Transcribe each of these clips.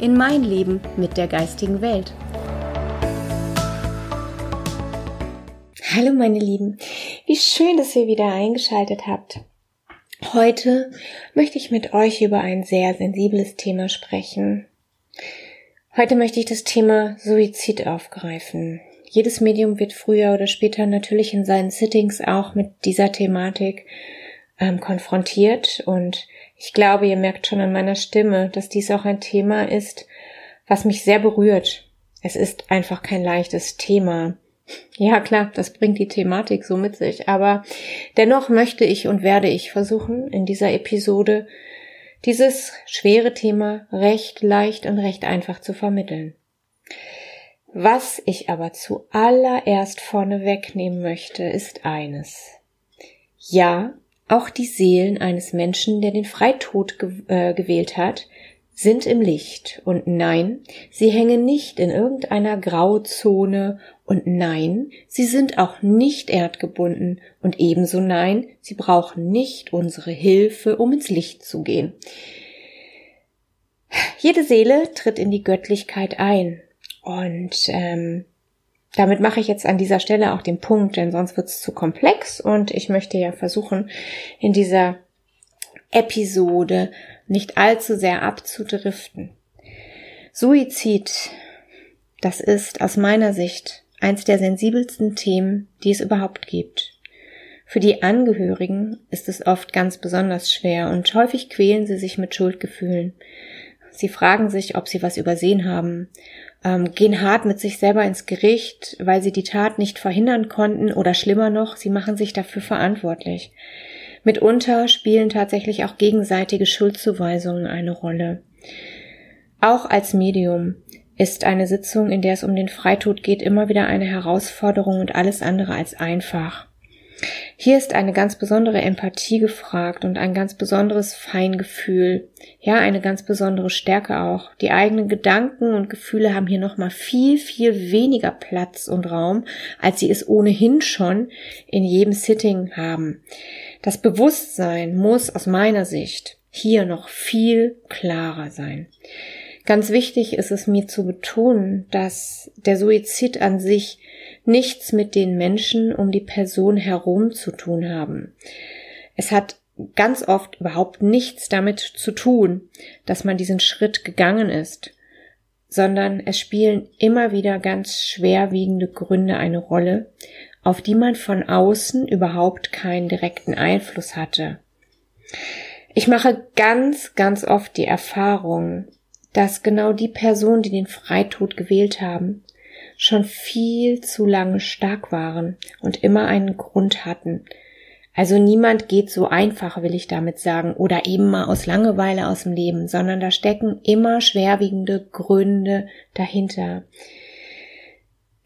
in mein Leben mit der geistigen Welt. Hallo meine Lieben, wie schön, dass ihr wieder eingeschaltet habt. Heute möchte ich mit euch über ein sehr sensibles Thema sprechen. Heute möchte ich das Thema Suizid aufgreifen. Jedes Medium wird früher oder später natürlich in seinen Sittings auch mit dieser Thematik ähm, konfrontiert und ich glaube, ihr merkt schon an meiner Stimme, dass dies auch ein Thema ist, was mich sehr berührt. Es ist einfach kein leichtes Thema. Ja, klar, das bringt die Thematik so mit sich, aber dennoch möchte ich und werde ich versuchen, in dieser Episode dieses schwere Thema recht leicht und recht einfach zu vermitteln. Was ich aber zuallererst vorne wegnehmen möchte, ist eines. Ja, auch die Seelen eines Menschen, der den Freitod ge äh, gewählt hat, sind im Licht. Und nein, sie hängen nicht in irgendeiner Grauzone. Und nein, sie sind auch nicht erdgebunden. Und ebenso nein, sie brauchen nicht unsere Hilfe, um ins Licht zu gehen. Jede Seele tritt in die Göttlichkeit ein. Und ähm, damit mache ich jetzt an dieser Stelle auch den Punkt, denn sonst wird es zu komplex und ich möchte ja versuchen, in dieser Episode nicht allzu sehr abzudriften. Suizid, das ist aus meiner Sicht eins der sensibelsten Themen, die es überhaupt gibt. Für die Angehörigen ist es oft ganz besonders schwer und häufig quälen sie sich mit Schuldgefühlen. Sie fragen sich, ob sie was übersehen haben, ähm, gehen hart mit sich selber ins Gericht, weil sie die Tat nicht verhindern konnten oder schlimmer noch, sie machen sich dafür verantwortlich. Mitunter spielen tatsächlich auch gegenseitige Schuldzuweisungen eine Rolle. Auch als Medium ist eine Sitzung, in der es um den Freitod geht, immer wieder eine Herausforderung und alles andere als einfach. Hier ist eine ganz besondere Empathie gefragt und ein ganz besonderes Feingefühl. Ja, eine ganz besondere Stärke auch. Die eigenen Gedanken und Gefühle haben hier nochmal viel, viel weniger Platz und Raum, als sie es ohnehin schon in jedem Sitting haben. Das Bewusstsein muss aus meiner Sicht hier noch viel klarer sein. Ganz wichtig ist es mir zu betonen, dass der Suizid an sich nichts mit den Menschen um die Person herum zu tun haben. Es hat ganz oft überhaupt nichts damit zu tun, dass man diesen Schritt gegangen ist, sondern es spielen immer wieder ganz schwerwiegende Gründe eine Rolle, auf die man von außen überhaupt keinen direkten Einfluss hatte. Ich mache ganz, ganz oft die Erfahrung, dass genau die Personen, die den Freitod gewählt haben, schon viel zu lange stark waren und immer einen Grund hatten. Also niemand geht so einfach, will ich damit sagen, oder eben mal aus Langeweile aus dem Leben, sondern da stecken immer schwerwiegende Gründe dahinter.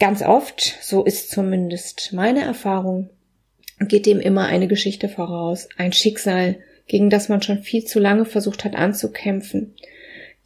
Ganz oft, so ist zumindest meine Erfahrung, geht dem immer eine Geschichte voraus, ein Schicksal, gegen das man schon viel zu lange versucht hat anzukämpfen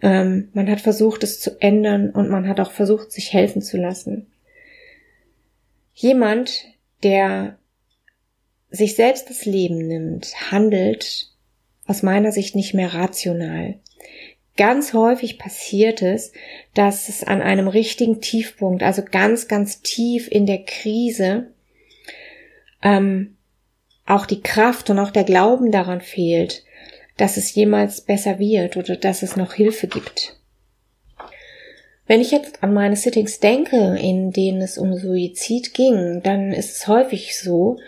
ähm, man hat versucht, es zu ändern und man hat auch versucht, sich helfen zu lassen. Jemand, der sich selbst das Leben nimmt, handelt aus meiner Sicht nicht mehr rational. Ganz häufig passiert es, dass es an einem richtigen Tiefpunkt, also ganz, ganz tief in der Krise, ähm, auch die Kraft und auch der Glauben daran fehlt, dass es jemals besser wird oder dass es noch Hilfe gibt. Wenn ich jetzt an meine Sittings denke, in denen es um Suizid ging, dann ist es häufig so,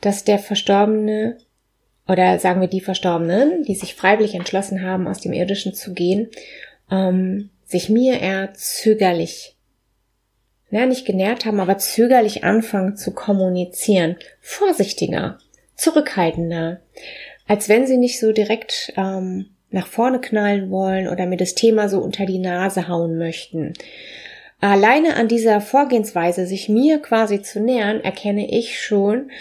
dass der Verstorbene oder sagen wir die Verstorbenen, die sich freiwillig entschlossen haben, aus dem Irdischen zu gehen, ähm, sich mir eher zögerlich, na, nicht genährt haben, aber zögerlich anfangen zu kommunizieren, vorsichtiger, zurückhaltender, als wenn sie nicht so direkt ähm, nach vorne knallen wollen oder mir das Thema so unter die Nase hauen möchten. Alleine an dieser Vorgehensweise, sich mir quasi zu nähern, erkenne ich schon,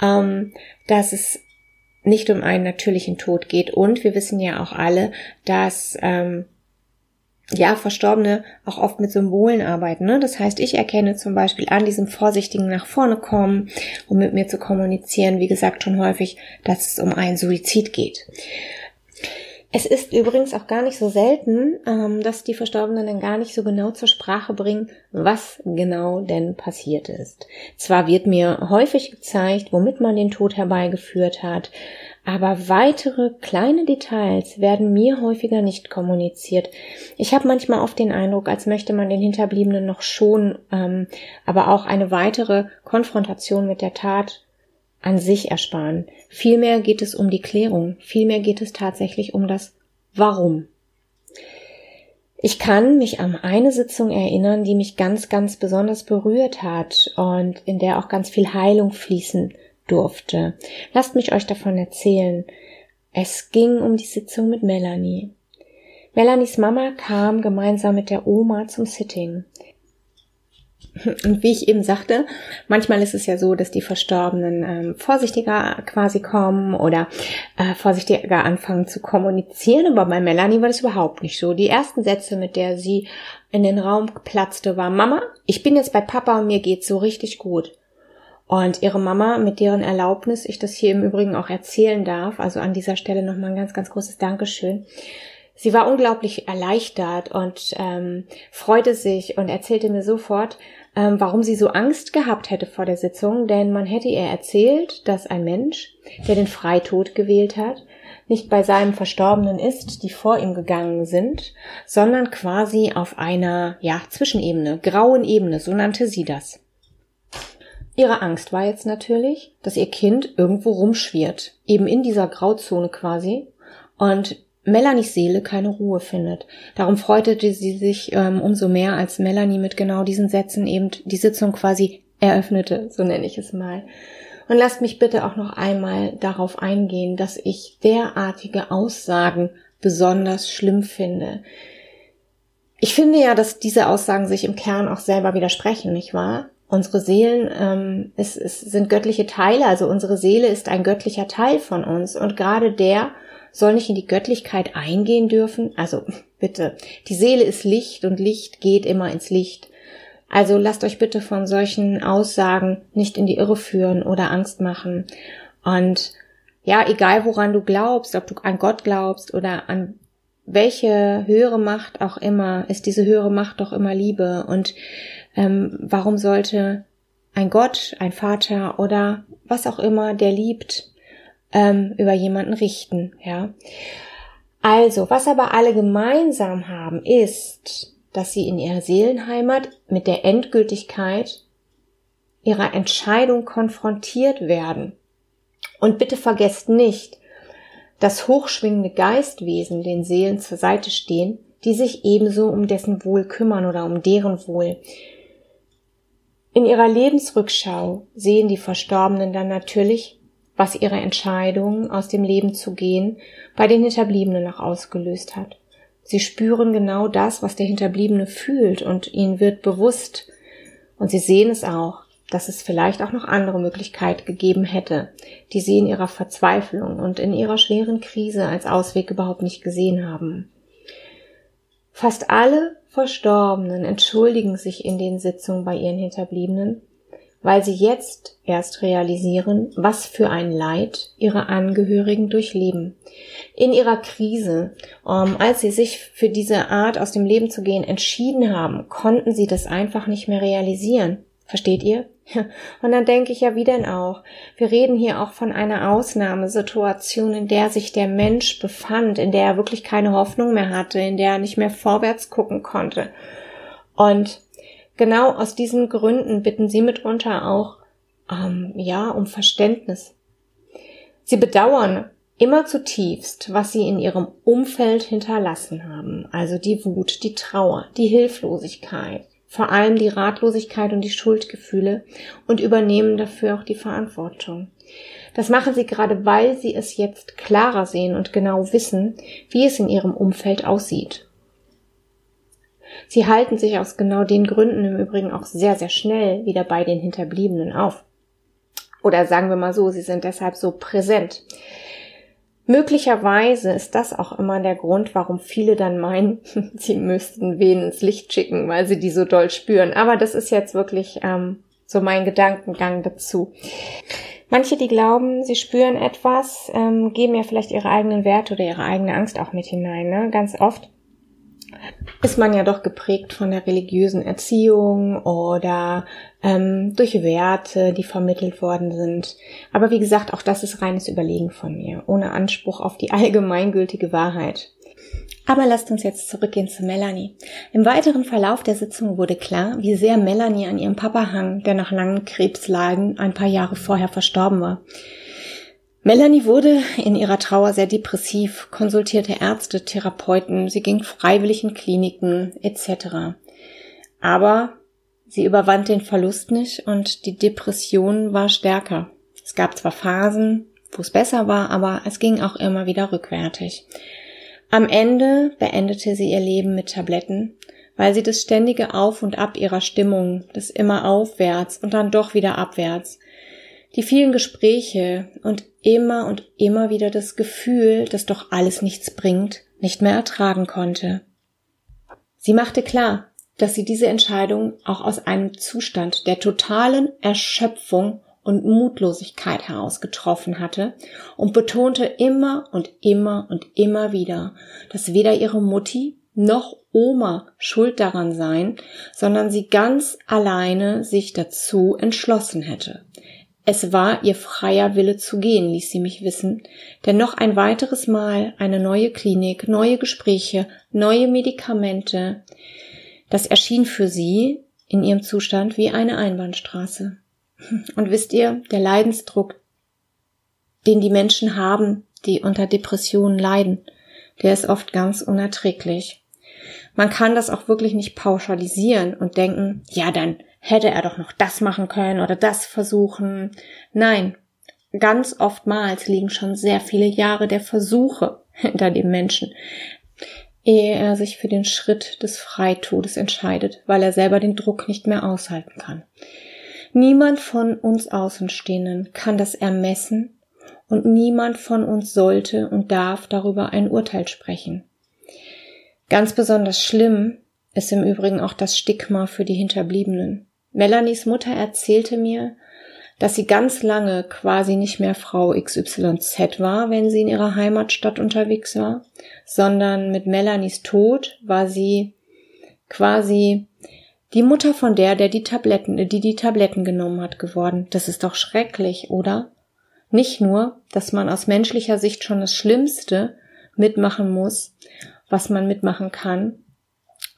ähm, dass es nicht um einen natürlichen Tod geht. Und wir wissen ja auch alle, dass ähm, ja, Verstorbene auch oft mit Symbolen arbeiten. Ne? Das heißt, ich erkenne zum Beispiel an diesem vorsichtigen nach vorne kommen, um mit mir zu kommunizieren, wie gesagt, schon häufig, dass es um einen Suizid geht. Es ist übrigens auch gar nicht so selten, ähm, dass die Verstorbenen dann gar nicht so genau zur Sprache bringen, was genau denn passiert ist. Zwar wird mir häufig gezeigt, womit man den Tod herbeigeführt hat, aber weitere kleine Details werden mir häufiger nicht kommuniziert. Ich habe manchmal oft den Eindruck, als möchte man den Hinterbliebenen noch schon, ähm, aber auch eine weitere Konfrontation mit der Tat an sich ersparen. Vielmehr geht es um die Klärung, vielmehr geht es tatsächlich um das Warum. Ich kann mich an eine Sitzung erinnern, die mich ganz, ganz besonders berührt hat und in der auch ganz viel Heilung fließen durfte. Lasst mich euch davon erzählen. Es ging um die Sitzung mit Melanie. Melanies Mama kam gemeinsam mit der Oma zum Sitting. Und wie ich eben sagte, manchmal ist es ja so, dass die Verstorbenen ähm, vorsichtiger quasi kommen oder äh, vorsichtiger anfangen zu kommunizieren. Aber bei Melanie war das überhaupt nicht so. Die ersten Sätze, mit der sie in den Raum platzte, war Mama, ich bin jetzt bei Papa und mir geht's so richtig gut. Und ihre Mama, mit deren Erlaubnis ich das hier im Übrigen auch erzählen darf, also an dieser Stelle nochmal ein ganz, ganz großes Dankeschön. Sie war unglaublich erleichtert und ähm, freute sich und erzählte mir sofort, ähm, warum sie so Angst gehabt hätte vor der Sitzung, denn man hätte ihr erzählt, dass ein Mensch, der den Freitod gewählt hat, nicht bei seinem Verstorbenen ist, die vor ihm gegangen sind, sondern quasi auf einer, ja, Zwischenebene, grauen Ebene, so nannte sie das. Ihre Angst war jetzt natürlich, dass ihr Kind irgendwo rumschwirrt, eben in dieser Grauzone quasi, und Melanies Seele keine Ruhe findet. Darum freute sie sich ähm, umso mehr, als Melanie mit genau diesen Sätzen eben die Sitzung quasi eröffnete, so nenne ich es mal. Und lasst mich bitte auch noch einmal darauf eingehen, dass ich derartige Aussagen besonders schlimm finde. Ich finde ja, dass diese Aussagen sich im Kern auch selber widersprechen, nicht wahr? Unsere Seelen ähm, es, es sind göttliche Teile, also unsere Seele ist ein göttlicher Teil von uns und gerade der soll nicht in die Göttlichkeit eingehen dürfen. Also bitte, die Seele ist Licht und Licht geht immer ins Licht. Also lasst euch bitte von solchen Aussagen nicht in die Irre führen oder Angst machen. Und ja, egal woran du glaubst, ob du an Gott glaubst oder an welche höhere Macht auch immer, ist diese höhere Macht doch immer Liebe. Und ähm, warum sollte ein Gott, ein Vater oder was auch immer, der liebt, ähm, über jemanden richten, ja. Also, was aber alle gemeinsam haben, ist, dass sie in ihrer Seelenheimat mit der Endgültigkeit ihrer Entscheidung konfrontiert werden. Und bitte vergesst nicht, dass hochschwingende Geistwesen den Seelen zur Seite stehen, die sich ebenso um dessen Wohl kümmern oder um deren Wohl. In ihrer Lebensrückschau sehen die Verstorbenen dann natürlich, was ihre Entscheidung, aus dem Leben zu gehen, bei den Hinterbliebenen noch ausgelöst hat. Sie spüren genau das, was der Hinterbliebene fühlt und ihnen wird bewusst, und sie sehen es auch, dass es vielleicht auch noch andere Möglichkeiten gegeben hätte, die sie in ihrer Verzweiflung und in ihrer schweren Krise als Ausweg überhaupt nicht gesehen haben. Fast alle Verstorbenen entschuldigen sich in den Sitzungen bei ihren Hinterbliebenen, weil sie jetzt erst realisieren, was für ein Leid ihre Angehörigen durchleben. In ihrer Krise, ähm, als sie sich für diese Art aus dem Leben zu gehen entschieden haben, konnten sie das einfach nicht mehr realisieren. Versteht ihr? Und dann denke ich ja, wie denn auch? Wir reden hier auch von einer Ausnahmesituation, in der sich der Mensch befand, in der er wirklich keine Hoffnung mehr hatte, in der er nicht mehr vorwärts gucken konnte. Und genau aus diesen Gründen bitten sie mitunter auch, ähm, ja, um Verständnis. Sie bedauern immer zutiefst, was sie in ihrem Umfeld hinterlassen haben, also die Wut, die Trauer, die Hilflosigkeit, vor allem die Ratlosigkeit und die Schuldgefühle und übernehmen dafür auch die Verantwortung. Das machen sie gerade, weil sie es jetzt klarer sehen und genau wissen, wie es in ihrem Umfeld aussieht. Sie halten sich aus genau den Gründen im Übrigen auch sehr, sehr schnell wieder bei den Hinterbliebenen auf. Oder sagen wir mal so, sie sind deshalb so präsent. Möglicherweise ist das auch immer der Grund, warum viele dann meinen, sie müssten wen ins Licht schicken, weil sie die so doll spüren. Aber das ist jetzt wirklich ähm, so mein Gedankengang dazu. Manche, die glauben, sie spüren etwas, ähm, geben ja vielleicht ihre eigenen Werte oder ihre eigene Angst auch mit hinein. Ne? Ganz oft ist man ja doch geprägt von der religiösen Erziehung oder ähm, durch Werte, die vermittelt worden sind. Aber wie gesagt, auch das ist reines Überlegen von mir, ohne Anspruch auf die allgemeingültige Wahrheit. Aber lasst uns jetzt zurückgehen zu Melanie. Im weiteren Verlauf der Sitzung wurde klar, wie sehr Melanie an ihrem Papa hang, der nach langen Krebsleiden ein paar Jahre vorher verstorben war. Melanie wurde in ihrer Trauer sehr depressiv, konsultierte Ärzte, Therapeuten, sie ging freiwillig in Kliniken etc. Aber sie überwand den Verlust nicht und die Depression war stärker. Es gab zwar Phasen, wo es besser war, aber es ging auch immer wieder rückwärtig. Am Ende beendete sie ihr Leben mit Tabletten, weil sie das ständige Auf und Ab ihrer Stimmung, das immer aufwärts und dann doch wieder abwärts, die vielen Gespräche und immer und immer wieder das Gefühl, dass doch alles nichts bringt, nicht mehr ertragen konnte. Sie machte klar, dass sie diese Entscheidung auch aus einem Zustand der totalen Erschöpfung und Mutlosigkeit heraus getroffen hatte und betonte immer und immer und immer wieder, dass weder ihre Mutti noch Oma schuld daran seien, sondern sie ganz alleine sich dazu entschlossen hätte. Es war ihr freier Wille zu gehen, ließ sie mich wissen, denn noch ein weiteres Mal eine neue Klinik, neue Gespräche, neue Medikamente, das erschien für sie in ihrem Zustand wie eine Einbahnstraße. Und wisst ihr, der Leidensdruck, den die Menschen haben, die unter Depressionen leiden, der ist oft ganz unerträglich. Man kann das auch wirklich nicht pauschalisieren und denken, ja, dann hätte er doch noch das machen können oder das versuchen. Nein, ganz oftmals liegen schon sehr viele Jahre der Versuche hinter dem Menschen, ehe er sich für den Schritt des Freitodes entscheidet, weil er selber den Druck nicht mehr aushalten kann. Niemand von uns Außenstehenden kann das ermessen und niemand von uns sollte und darf darüber ein Urteil sprechen. Ganz besonders schlimm ist im Übrigen auch das Stigma für die Hinterbliebenen. Melanies Mutter erzählte mir, dass sie ganz lange quasi nicht mehr Frau XYZ war, wenn sie in ihrer Heimatstadt unterwegs war, sondern mit Melanies Tod war sie quasi die Mutter von der, der die Tabletten, die die Tabletten genommen hat, geworden. Das ist doch schrecklich, oder? Nicht nur, dass man aus menschlicher Sicht schon das Schlimmste mitmachen muss, was man mitmachen kann,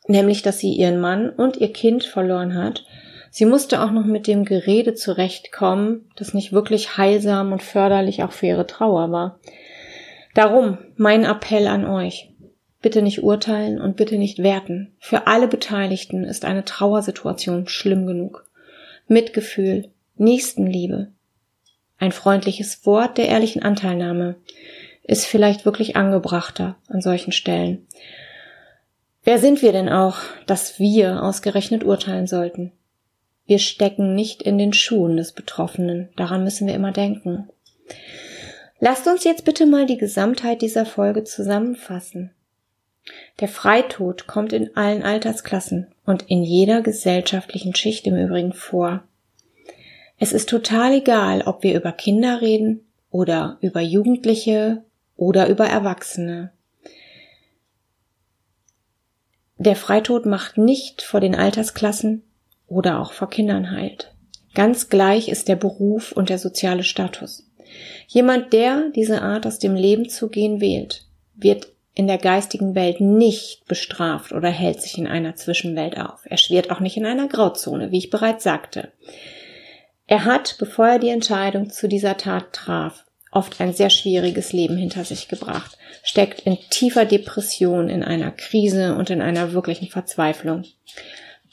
nämlich, dass sie ihren Mann und ihr Kind verloren hat. Sie musste auch noch mit dem Gerede zurechtkommen, das nicht wirklich heilsam und förderlich auch für ihre Trauer war. Darum mein Appell an euch. Bitte nicht urteilen und bitte nicht werten. Für alle Beteiligten ist eine Trauersituation schlimm genug. Mitgefühl, Nächstenliebe, ein freundliches Wort der ehrlichen Anteilnahme ist vielleicht wirklich angebrachter an solchen Stellen. Wer sind wir denn auch, dass wir ausgerechnet urteilen sollten? Wir stecken nicht in den Schuhen des Betroffenen, daran müssen wir immer denken. Lasst uns jetzt bitte mal die Gesamtheit dieser Folge zusammenfassen. Der Freitod kommt in allen Altersklassen und in jeder gesellschaftlichen Schicht im Übrigen vor. Es ist total egal, ob wir über Kinder reden oder über Jugendliche oder über Erwachsene. Der Freitod macht nicht vor den Altersklassen oder auch vor Kindern halt. Ganz gleich ist der Beruf und der soziale Status. Jemand, der diese Art aus dem Leben zu gehen wählt, wird in der geistigen Welt nicht bestraft oder hält sich in einer Zwischenwelt auf. Er schwirrt auch nicht in einer Grauzone, wie ich bereits sagte. Er hat, bevor er die Entscheidung zu dieser Tat traf, oft ein sehr schwieriges Leben hinter sich gebracht, steckt in tiefer Depression, in einer Krise und in einer wirklichen Verzweiflung.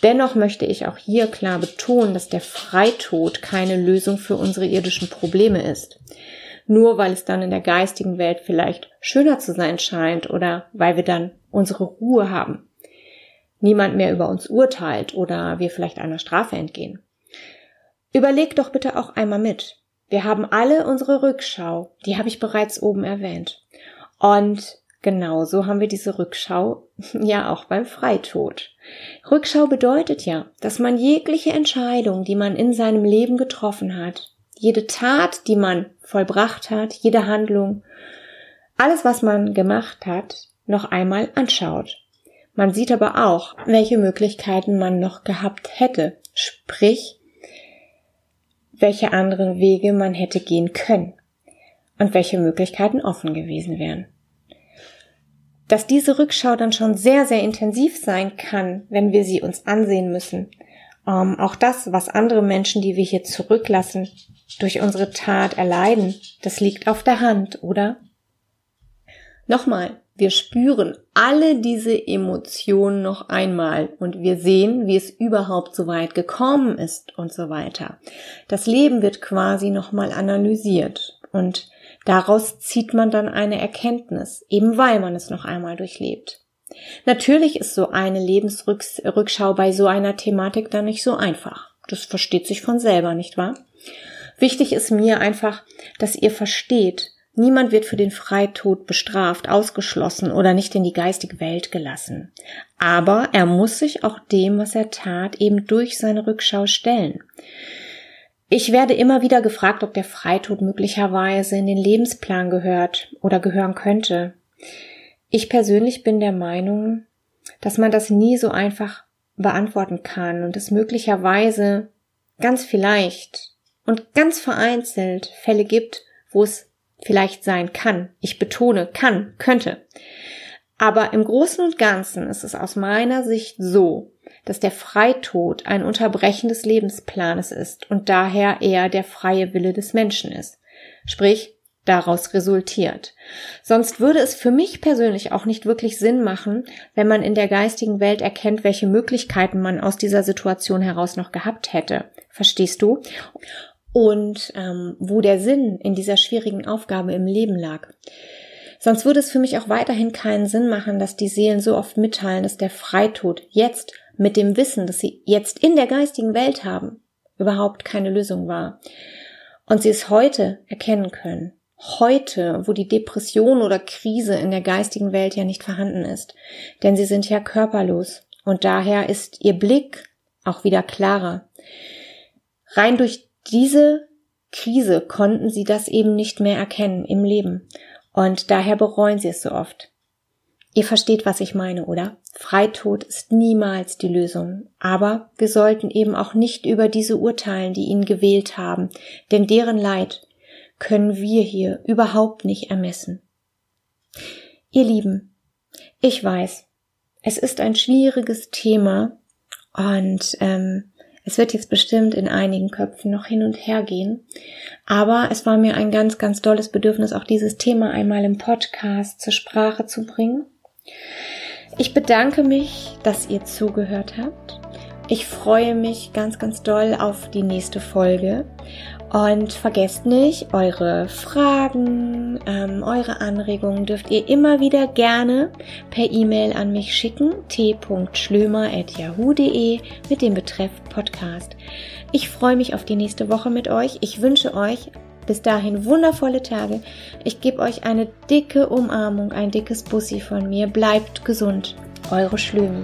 Dennoch möchte ich auch hier klar betonen, dass der Freitod keine Lösung für unsere irdischen Probleme ist nur weil es dann in der geistigen Welt vielleicht schöner zu sein scheint oder weil wir dann unsere Ruhe haben. niemand mehr über uns urteilt oder wir vielleicht einer Strafe entgehen. Überleg doch bitte auch einmal mit. Wir haben alle unsere Rückschau, die habe ich bereits oben erwähnt. Und genauso haben wir diese Rückschau ja auch beim Freitod. Rückschau bedeutet ja, dass man jegliche Entscheidung, die man in seinem Leben getroffen hat, jede Tat, die man vollbracht hat, jede Handlung, alles, was man gemacht hat, noch einmal anschaut. Man sieht aber auch, welche Möglichkeiten man noch gehabt hätte, sprich, welche anderen Wege man hätte gehen können und welche Möglichkeiten offen gewesen wären. Dass diese Rückschau dann schon sehr, sehr intensiv sein kann, wenn wir sie uns ansehen müssen. Ähm, auch das, was andere Menschen, die wir hier zurücklassen, durch unsere Tat erleiden, das liegt auf der Hand, oder? Nochmal, wir spüren alle diese Emotionen noch einmal und wir sehen, wie es überhaupt so weit gekommen ist und so weiter. Das Leben wird quasi nochmal analysiert und daraus zieht man dann eine Erkenntnis, eben weil man es noch einmal durchlebt. Natürlich ist so eine Lebensrückschau bei so einer Thematik dann nicht so einfach. Das versteht sich von selber, nicht wahr? Wichtig ist mir einfach, dass ihr versteht, Niemand wird für den Freitod bestraft, ausgeschlossen oder nicht in die geistige Welt gelassen. Aber er muss sich auch dem, was er tat, eben durch seine Rückschau stellen. Ich werde immer wieder gefragt, ob der Freitod möglicherweise in den Lebensplan gehört oder gehören könnte. Ich persönlich bin der Meinung, dass man das nie so einfach beantworten kann und es möglicherweise ganz vielleicht und ganz vereinzelt Fälle gibt, wo es vielleicht sein kann. Ich betone kann, könnte. Aber im Großen und Ganzen ist es aus meiner Sicht so, dass der Freitod ein Unterbrechen des Lebensplanes ist und daher eher der freie Wille des Menschen ist. Sprich, daraus resultiert. Sonst würde es für mich persönlich auch nicht wirklich Sinn machen, wenn man in der geistigen Welt erkennt, welche Möglichkeiten man aus dieser Situation heraus noch gehabt hätte. Verstehst du? und ähm, wo der Sinn in dieser schwierigen Aufgabe im Leben lag. Sonst würde es für mich auch weiterhin keinen Sinn machen, dass die Seelen so oft mitteilen, dass der Freitod jetzt mit dem Wissen, dass sie jetzt in der geistigen Welt haben, überhaupt keine Lösung war. Und sie es heute erkennen können. Heute, wo die Depression oder Krise in der geistigen Welt ja nicht vorhanden ist. Denn sie sind ja körperlos. Und daher ist ihr Blick auch wieder klarer. Rein durch diese Krise konnten sie das eben nicht mehr erkennen im Leben und daher bereuen sie es so oft. Ihr versteht, was ich meine, oder? Freitod ist niemals die Lösung. Aber wir sollten eben auch nicht über diese urteilen, die ihn gewählt haben, denn deren Leid können wir hier überhaupt nicht ermessen. Ihr Lieben, ich weiß, es ist ein schwieriges Thema und ähm, es wird jetzt bestimmt in einigen Köpfen noch hin und her gehen. Aber es war mir ein ganz, ganz dolles Bedürfnis, auch dieses Thema einmal im Podcast zur Sprache zu bringen. Ich bedanke mich, dass ihr zugehört habt. Ich freue mich ganz, ganz doll auf die nächste Folge und vergesst nicht, eure Fragen, ähm, eure Anregungen dürft ihr immer wieder gerne per E-Mail an mich schicken, t.schlömer.yahoo.de mit dem Betreff Podcast. Ich freue mich auf die nächste Woche mit euch. Ich wünsche euch bis dahin wundervolle Tage. Ich gebe euch eine dicke Umarmung, ein dickes Bussi von mir. Bleibt gesund. Eure Schlömi.